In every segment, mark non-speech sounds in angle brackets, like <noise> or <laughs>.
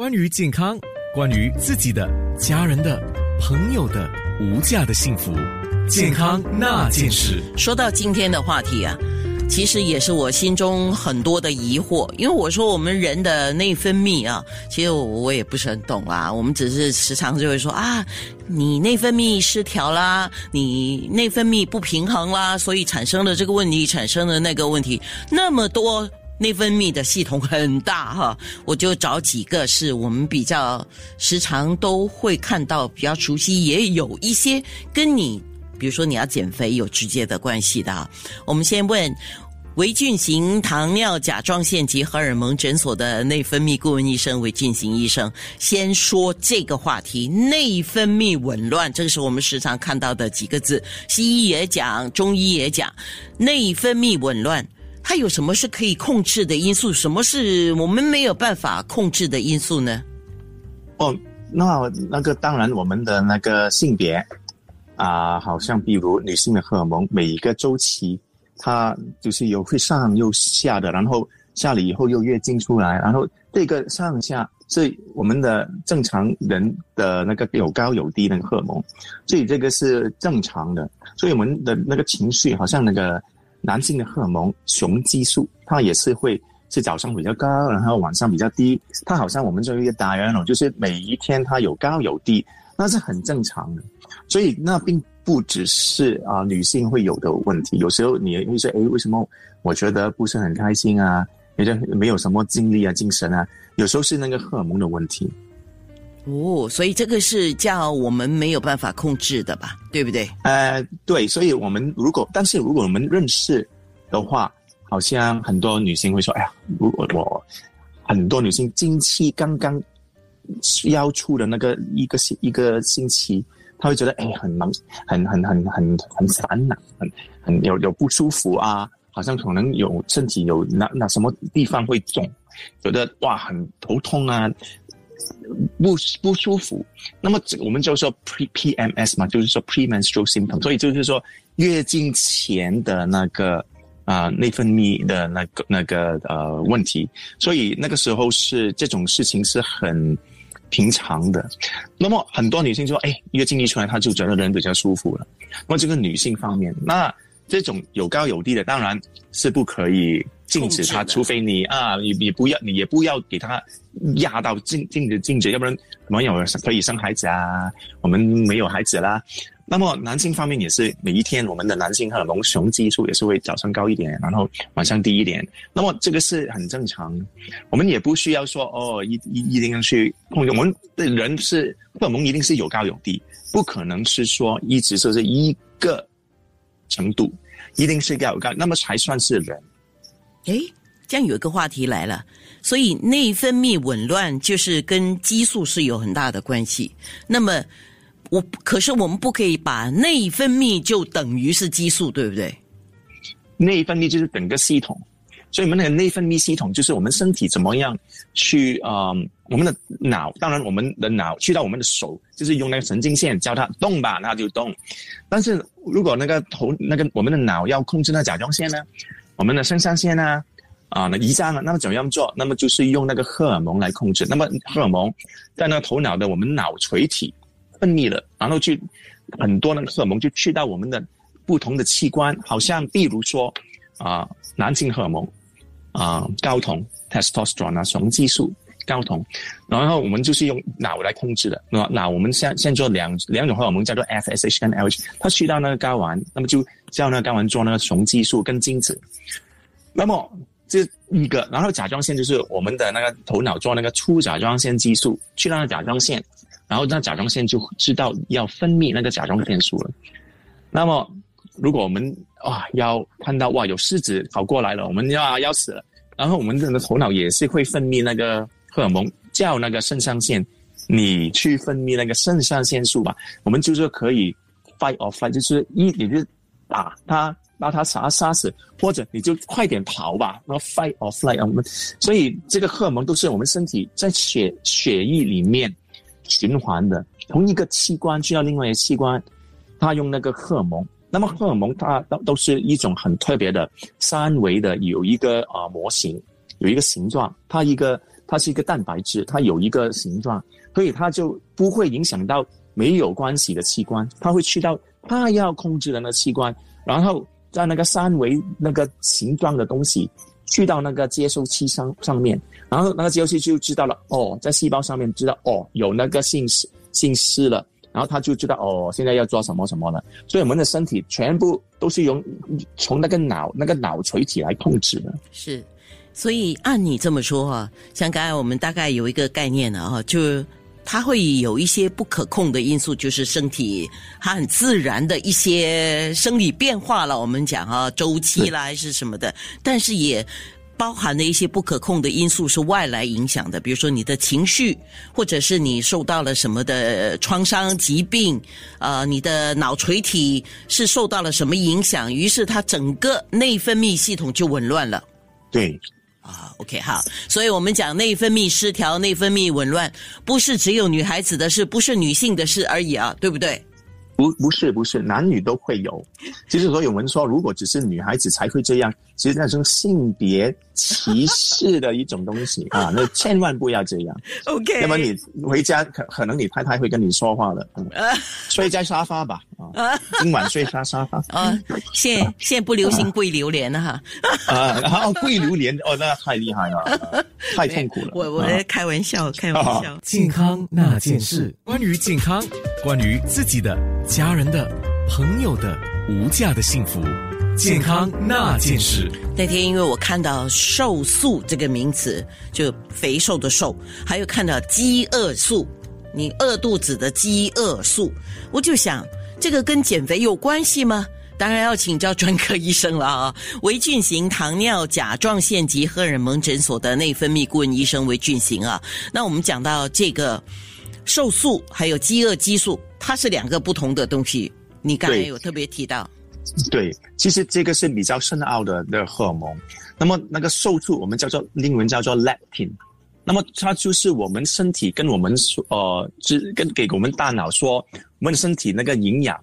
关于健康，关于自己的、家人的、朋友的无价的幸福，健康那件事。说到今天的话题啊，其实也是我心中很多的疑惑，因为我说我们人的内分泌啊，其实我也不是很懂啦。我们只是时常就会说啊，你内分泌失调啦，你内分泌不平衡啦，所以产生了这个问题，产生了那个问题，那么多。内分泌的系统很大哈，我就找几个是我们比较时常都会看到、比较熟悉，也有一些跟你，比如说你要减肥有直接的关系的。我们先问维俊行糖尿甲状腺及荷尔蒙诊所的内分泌顾问医生维俊行医生，先说这个话题：内分泌紊乱，这个是我们时常看到的几个字，西医也讲，中医也讲，内分泌紊乱。它有什么是可以控制的因素？什么是我们没有办法控制的因素呢？哦，那那个当然，我们的那个性别啊，好像比如女性的荷尔蒙，每一个周期它就是有会上又下的，然后下了以后又月经出来，然后这个上下是我们的正常人的那个有高有低的荷尔蒙，所以这个是正常的。所以我们的那个情绪好像那个。男性的荷尔蒙雄激素，它也是会是早上比较高，然后晚上比较低。它好像我们这一个大人哦，就是每一天它有高有低，那是很正常的。所以那并不只是啊女性会有的问题。有时候你会说，哎，为什么我觉得不是很开心啊？觉得没有什么精力啊、精神啊？有时候是那个荷尔蒙的问题。哦，所以这个是叫我们没有办法控制的吧？对不对？呃，对，所以我们如果，但是如果我们认识的话，好像很多女性会说：“哎呀，如果我很多女性经期刚刚要出的那个一个星一个星期，她会觉得哎，很忙，很很很很很烦恼，很很有有不舒服啊，好像可能有身体有那那什么地方会肿，觉得哇很头痛啊。”不不舒服，那么我们就说 pre PMS 嘛，就是说 premenstrual symptom，所以就是说月经前的那个啊内分泌的那个那个呃问题，所以那个时候是这种事情是很平常的。那么很多女性就说，哎，月经一出来，她就觉得人比较舒服了。那么这个女性方面，那这种有高有低的，当然是不可以。禁止他，除非你啊，你你不要，你也不要给他压到禁禁止禁止，要不然没有可以生孩子啊。我们没有孩子啦。那么男性方面也是，每一天我们的男性荷尔蒙雄激素也是会早上高一点，然后晚上低一点。那么这个是很正常，我们也不需要说哦，一一一定要去控制。我们的人是荷尔蒙一定是有高有低，不可能是说一直是一个程度，一定是要高，那么才算是人。哎，这样有一个话题来了，所以内分泌紊乱就是跟激素是有很大的关系。那么，我可是我们不可以把内分泌就等于是激素，对不对？内分泌就是整个系统，所以我们那个内分泌系统就是我们身体怎么样去啊？我们的脑，当然我们的脑去到我们的手，就是用那个神经线叫它动吧，那就动。但是如果那个头那个我们的脑要控制那甲状腺呢？我们的肾上腺呢，啊，那胰脏啊？那么怎么样做？那么就是用那个荷尔蒙来控制。那么荷尔蒙在那个头脑的我们脑垂体分泌了，然后去很多那个荷尔蒙就去到我们的不同的器官，好像比如说啊，男性荷尔蒙啊，睾酮 （testosterone） 啊，雄激素、睾酮，然后我们就是用脑来控制的。那脑我们现现做两两种荷尔蒙叫做 FSH 跟 LH，它去到那个睾丸，那么就叫那个睾丸做那个雄激素跟精子。那么这一个，然后甲状腺就是我们的那个头脑做那个出甲状腺激素去到甲状腺，然后那甲状腺就知道要分泌那个甲状腺素了。那么如果我们哇要看到哇有狮子跑过来了，我们要要死了，然后我们的头脑也是会分泌那个荷尔蒙，叫那个肾上腺，你去分泌那个肾上腺素吧。我们就是可以 fight or flight，就是一你就打它。把他杀杀死，或者你就快点逃吧，然后 fight or flight。我们所以这个荷尔蒙都是我们身体在血血液里面循环的，同一个器官去到另外一个器官，它用那个荷尔蒙。那么荷尔蒙它都都是一种很特别的三维的，有一个啊模型，有一个形状，它一个它是一个蛋白质，它有一个形状，所以它就不会影响到没有关系的器官，它会去到它要控制的那个器官，然后在那个三维那个形状的东西去到那个接收器上上面，然后那个接收器就知道了，哦，在细胞上面知道哦有那个信息信息了。然后他就知道哦，现在要做什么什么了。所以我们的身体全部都是用从那个脑那个脑垂体来控制的。是，所以按你这么说啊，像刚才我们大概有一个概念了啊，就它会有一些不可控的因素，就是身体它很自然的一些生理变化了。我们讲啊，周期啦还是什么的，但是也。包含的一些不可控的因素是外来影响的，比如说你的情绪，或者是你受到了什么的创伤、疾病，呃，你的脑垂体是受到了什么影响，于是它整个内分泌系统就紊乱了。对，啊，OK，好，所以我们讲内分泌失调、内分泌紊乱，不是只有女孩子的事，不是女性的事而已啊，对不对？不，不是，不是，男女都会有。其实，所以我们说，如果只是女孩子才会这样，其实那种性别歧视的一种东西 <laughs> 啊，那千万不要这样。OK，那么你回家可可能你太太会跟你说话了，<laughs> 睡在沙发吧啊，<laughs> 今晚睡沙沙发啊。现现在不流行跪榴莲了哈。啊，然后跪榴莲哦，那太厉害了，太痛苦了。我我在开玩笑，开玩笑。健康那件事，关于健康，关于自己的。家人的、朋友的、无价的幸福，健康那件事。那天因为我看到“瘦素”这个名词，就肥瘦的瘦，还有看到饥饿素，你饿肚子的饥饿素，我就想，这个跟减肥有关系吗？当然要请教专科医生了啊！维俊行糖尿甲状腺及荷尔蒙诊所的内分泌顾问医生维俊行啊。那我们讲到这个瘦素，还有饥饿激素。它是两个不同的东西，你刚才有特别提到。对，其实这个是比较深奥的的荷尔蒙。那么那个瘦素，我们叫做英文叫做 leptin。那么它就是我们身体跟我们说，呃，是跟给我们大脑说，我们身体那个营养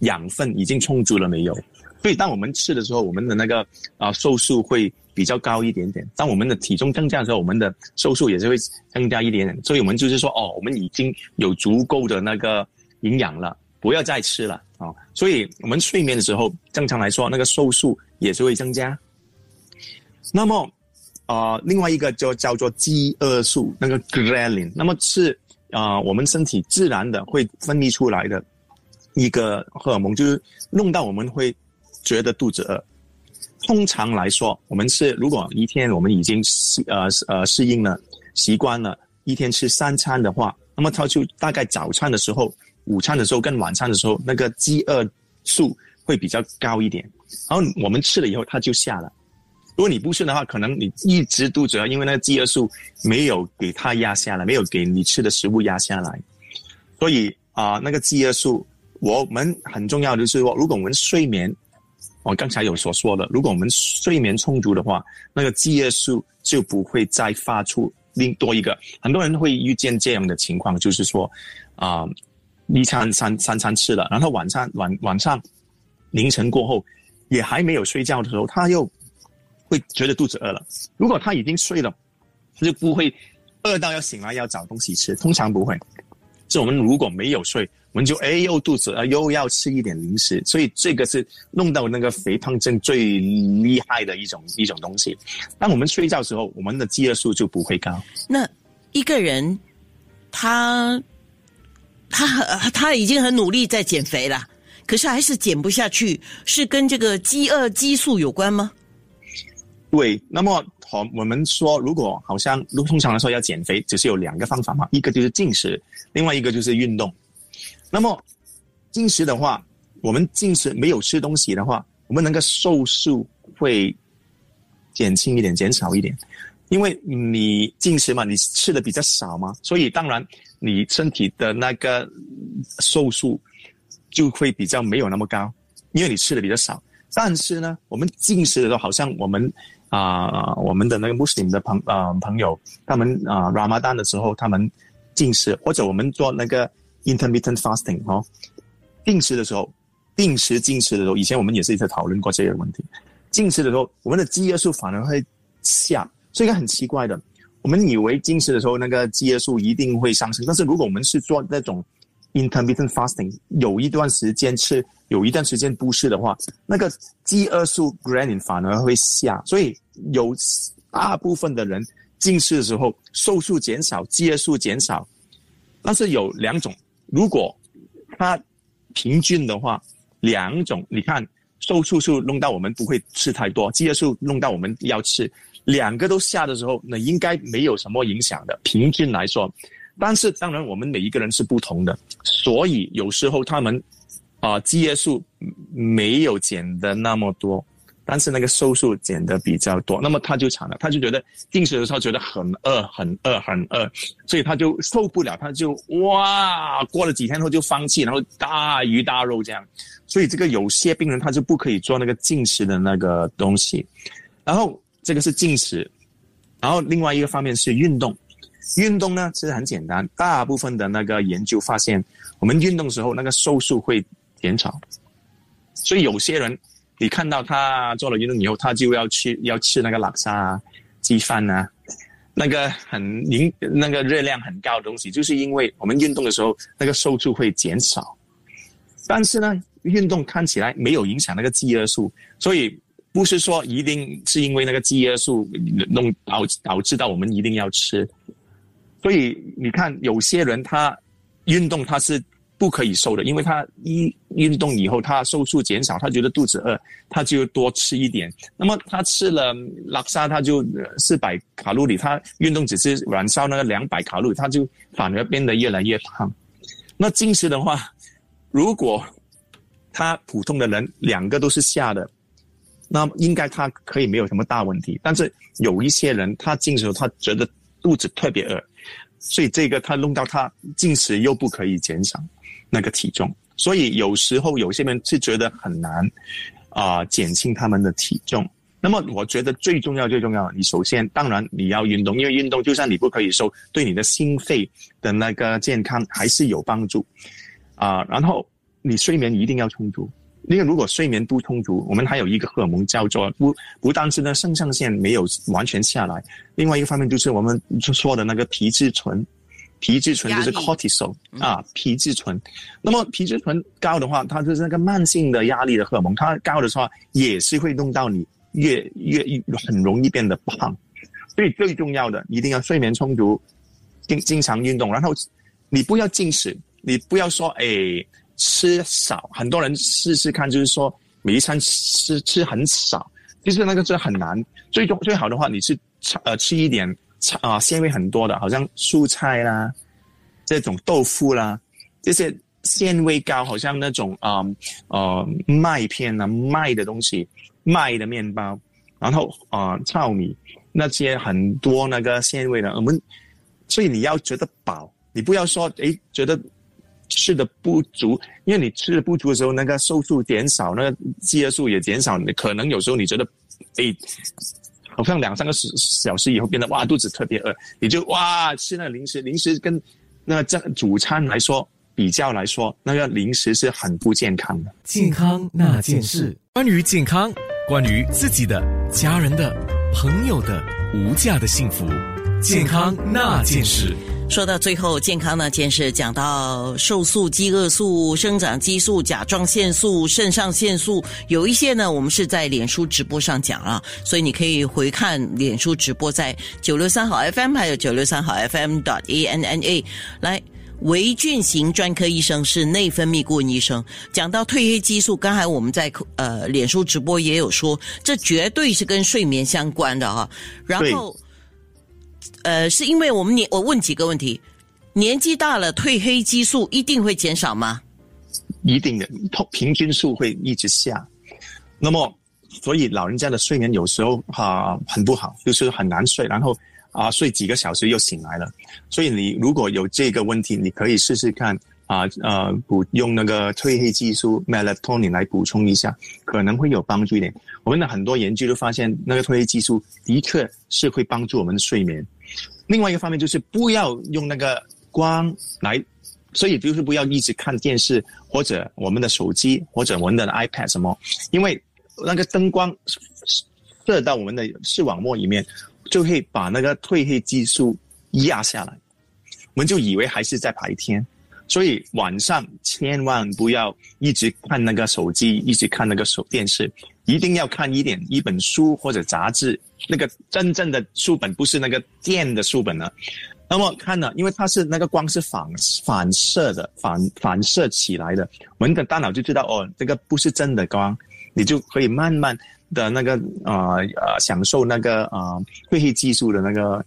养分已经充足了没有？所以当我们吃的时候，我们的那个啊瘦素会比较高一点点。当我们的体重增加的时候，我们的瘦素也是会增加一点点。所以我们就是说，哦，我们已经有足够的那个。营养了，不要再吃了啊！所以我们睡眠的时候，正常来说，那个瘦素也是会增加。那么，啊，另外一个就叫做饥饿素，那个 ghrelin，那么是啊，我们身体自然的会分泌出来的一个荷尔蒙，就是弄到我们会觉得肚子饿。通常来说，我们是如果一天我们已经适呃呃适应了习惯了，一天吃三餐的话，那么它就大概早餐的时候。午餐的时候跟晚餐的时候，那个饥饿素会比较高一点，然后我们吃了以后它就下了。如果你不吃的话，可能你一直肚子饿，因为那个饥饿素没有给它压下来，没有给你吃的食物压下来。所以啊，那个饥饿素我们很重要的是说，如果我们睡眠，我刚才有所说的，如果我们睡眠充足的话，那个饥饿素就不会再发出另多一个。很多人会遇见这样的情况，就是说啊。一餐三三餐吃了，然后晚上晚晚上凌晨过后也还没有睡觉的时候，他又会觉得肚子饿了。如果他已经睡了，他就不会饿到要醒来要找东西吃，通常不会。是我们如果没有睡，我们就哎又肚子饿又要吃一点零食，所以这个是弄到那个肥胖症最厉害的一种一种东西。当我们睡觉时候，我们的饥饿素就不会高。那一个人他。他他已经很努力在减肥了，可是还是减不下去，是跟这个饥饿激素有关吗？对，那么好，我们说，如果好像通常来说要减肥，只是有两个方法嘛，一个就是进食，另外一个就是运动。那么进食的话，我们进食没有吃东西的话，我们能够瘦素会减轻一点，减少一点，因为你进食嘛，你吃的比较少嘛，所以当然。你身体的那个瘦素就会比较没有那么高，因为你吃的比较少。但是呢，我们进食的时候，好像我们啊，我们的那个穆斯林的朋啊朋友，他们啊 Ramadan 的时候，他们进食，或者我们做那个 intermittent fasting 哦，定时的时候，定时进食的时候，以前我们也是一直讨论过这个问题。进食的时候，我们的饥饿素反而会下，所以很奇怪的。我们以为近视的时候那个饥饿素一定会上升，但是如果我们是做那种 intermittent fasting，有一段时间吃，有一段时间不吃的话，那个饥饿素 granin 反而会下，所以有大部分的人近视的时候瘦素减少，饥饿素减少，但是有两种，如果它平均的话，两种你看瘦素素弄到我们不会吃太多，饥饿素弄到我们要吃。两个都下的时候，那应该没有什么影响的，平均来说。但是当然，我们每一个人是不同的，所以有时候他们啊，饥饿素没有减的那么多，但是那个瘦素减的比较多，那么他就惨了，他就觉得进食的时候觉得很饿、很饿、很饿，所以他就受不了，他就哇，过了几天后就放弃，然后大鱼大肉这样。所以这个有些病人他就不可以做那个进食的那个东西，然后。这个是进食，然后另外一个方面是运动。运动呢其实很简单，大部分的那个研究发现，我们运动时候那个瘦素会减少。所以有些人，你看到他做了运动以后，他就要去要吃那个拉沙啊、鸡饭啊，那个很营那个热量很高的东西，就是因为我们运动的时候那个瘦素会减少。但是呢，运动看起来没有影响那个饥饿素，所以。不是说一定是因为那个饥饿素弄导导致到我们一定要吃，所以你看有些人他运动他是不可以瘦的，因为他一运动以后他瘦素减少，他觉得肚子饿，他就多吃一点。那么他吃了拉萨，他就四百卡路里，他运动只是燃烧那个两百卡路里，他就反而变得越来越胖。那进食的话，如果他普通的人两个都是下的。那应该他可以没有什么大问题，但是有一些人他进食他觉得肚子特别饿，所以这个他弄到他进食又不可以减少那个体重，所以有时候有些人是觉得很难啊减轻他们的体重。那么我觉得最重要最重要，你首先当然你要运动，因为运动就算你不可以瘦，对你的心肺的那个健康还是有帮助啊。然后你睡眠一定要充足。因为如果睡眠不充足，我们还有一个荷尔蒙叫做不不但是呢肾上腺没有完全下来，另外一个方面就是我们说的那个皮质醇，皮质醇就是 cortisol 啊，皮质醇。那么皮质醇高的话，它就是那个慢性的压力的荷尔蒙，它高的话也是会弄到你越越很容易变得胖。所以最重要的一定要睡眠充足，经经常运动，然后你不要进食，你不要说哎。吃少，很多人试试看，就是说每一餐吃吃很少，其实那个是很难。最终最好的话，你是呃吃一点啊纤维很多的，好像蔬菜啦，这种豆腐啦，这些纤维高，好像那种啊呃麦片啊麦的东西，麦的面包，然后啊糙米那些很多那个纤维的，我们所以你要觉得饱，你不要说诶觉得。吃的不足，因为你吃的不足的时候，那个瘦素减少，那个饥饿素也减少，你可能有时候你觉得，哎，好像两三个小小时以后变得哇肚子特别饿，你就哇吃那零食，零食跟那这主餐来说比较来说，那个零食是很不健康的。健康那件事，关于健康，关于自己的、家人的、朋友的无价的幸福，健康那件事。说到最后，健康那件事讲到瘦素、饥饿素、生长激素、甲状腺素、肾上腺素，有一些呢，我们是在脸书直播上讲了，所以你可以回看脸书直播，在九六三号 FM 还有九六三号 FM dot A N N A。来，维俊型专科医生是内分泌顾问医生，讲到褪黑激素，刚才我们在呃脸书直播也有说，这绝对是跟睡眠相关的哈，然后。呃，是因为我们年我问几个问题，年纪大了褪黑激素一定会减少吗？一定的，平均数会一直下。那么，所以老人家的睡眠有时候哈很不好，就是很难睡，然后啊睡几个小时又醒来了。所以你如果有这个问题，你可以试试看啊呃补用那个褪黑激素 melatonin 来补充一下，可能会有帮助一点。我们的很多研究都发现，那个褪黑激素的确是会帮助我们的睡眠。另外一个方面就是不要用那个光来，所以就是不要一直看电视或者我们的手机或者我们的 iPad 什么，因为那个灯光射到我们的视网膜里面就会把那个褪黑激素压下来，我们就以为还是在白天，所以晚上千万不要一直看那个手机，一直看那个手电视，一定要看一点一本书或者杂志，那个真正的书本不是那个电的书本呢。那么看呢，因为它是那个光是反反射的，反反射起来的，我们的大脑就知道哦，这个不是真的光，你就可以慢慢的那个呃呃享受那个啊褪黑技术的那个。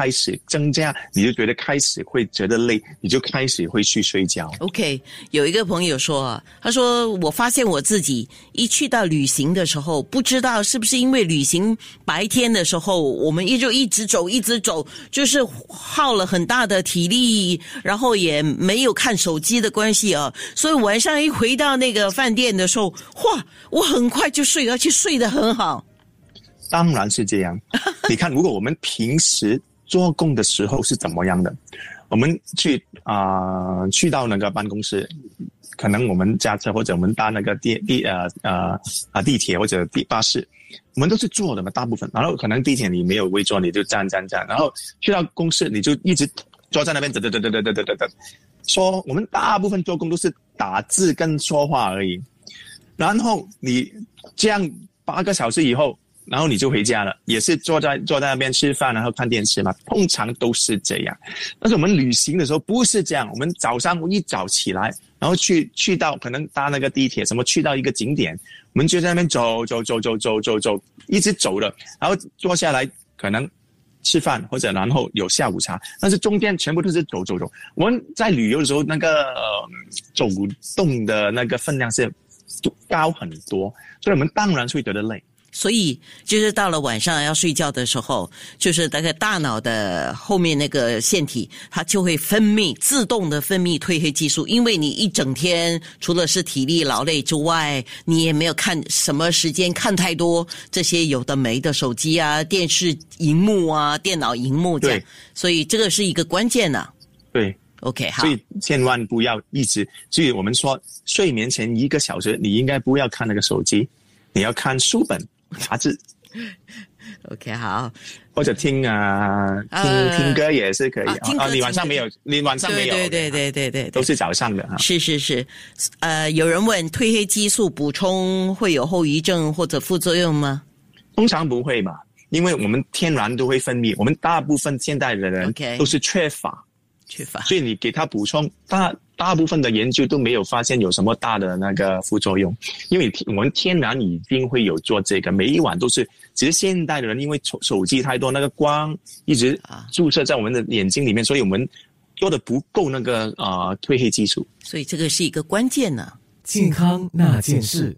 开始增加，你就觉得开始会觉得累，你就开始会去睡觉。OK，有一个朋友说啊，他说我发现我自己一去到旅行的时候，不知道是不是因为旅行白天的时候，我们一就一直走，一直走，就是耗了很大的体力，然后也没有看手机的关系啊，所以晚上一回到那个饭店的时候，哇，我很快就睡，而且睡得很好。当然是这样，你看，如果我们平时。做工的时候是怎么样的？我们去啊，去到那个办公室，可能我们驾车或者我们搭那个地地呃呃啊地铁或者地巴士，我们都是坐的嘛，大部分。然后可能地铁你没有位坐，你就站站站。然后去到公司，你就一直坐在那边，等等等等等等等等。说我们大部分做工都是打字跟说话而已。然后你这样八个小时以后。然后你就回家了，也是坐在坐在那边吃饭，然后看电视嘛。通常都是这样。但是我们旅行的时候不是这样，我们早上一早起来，然后去去到可能搭那个地铁什么，去到一个景点，我们就在那边走走走走走走走，一直走的，然后坐下来可能吃饭或者然后有下午茶，但是中间全部都是走走走。我们在旅游的时候，那个走动的那个分量是高很多，所以我们当然会觉得累。所以，就是到了晚上要睡觉的时候，就是那个大脑的后面那个腺体，它就会分泌自动的分泌褪黑激素。因为你一整天除了是体力劳累之外，你也没有看什么时间看太多这些有的没的手机啊、电视荧幕啊、电脑荧幕这样。所以这个是一个关键呢。对，OK，好。所以千万不要一直，所以我们说睡眠前一个小时，你应该不要看那个手机，你要看书本。<laughs> 杂志，OK，好，或者听啊，听听歌也是可以啊。你晚上没有，你晚上没有，对对对对对，都是早上的哈。是是是，呃，有人问褪黑激素补充会有后遗症或者副作用吗？通常不会吧，因为我们天然都会分泌，我们大部分现代的人都是缺乏。缺乏，所以你给他补充，大大部分的研究都没有发现有什么大的那个副作用，因为我们天然已经会有做这个，每一晚都是，只是现代的人因为手手机太多，那个光一直注射在我们的眼睛里面，所以我们做的不够那个啊褪黑激素，所以这个是一个关键呢。健康那件事。